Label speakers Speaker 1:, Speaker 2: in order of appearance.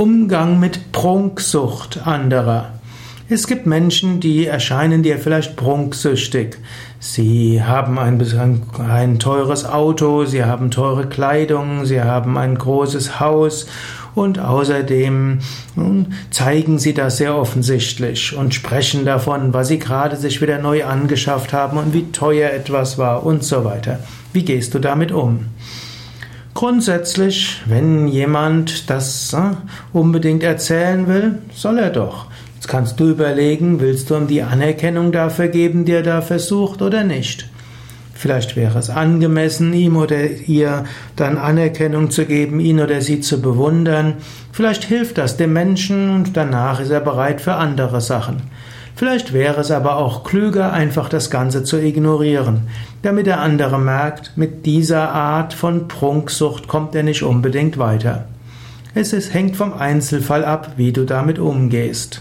Speaker 1: Umgang mit Prunksucht anderer. Es gibt Menschen, die erscheinen dir vielleicht prunksüchtig. Sie haben ein, ein, teures Auto, sie haben teure Kleidung, sie haben ein großes Haus und außerdem zeigen sie das sehr offensichtlich und sprechen davon, was sie gerade sich wieder neu angeschafft haben und wie teuer etwas war und so weiter. Wie gehst du damit um? Grundsätzlich, wenn jemand das äh, unbedingt erzählen will, soll er doch. Jetzt kannst du überlegen, willst du ihm die Anerkennung dafür geben, die er da versucht oder nicht. Vielleicht wäre es angemessen, ihm oder ihr dann Anerkennung zu geben, ihn oder sie zu bewundern. Vielleicht hilft das dem Menschen und danach ist er bereit für andere Sachen. Vielleicht wäre es aber auch klüger, einfach das Ganze zu ignorieren, damit der andere merkt, mit dieser Art von Prunksucht kommt er nicht unbedingt weiter. Es ist, hängt vom Einzelfall ab, wie du damit umgehst.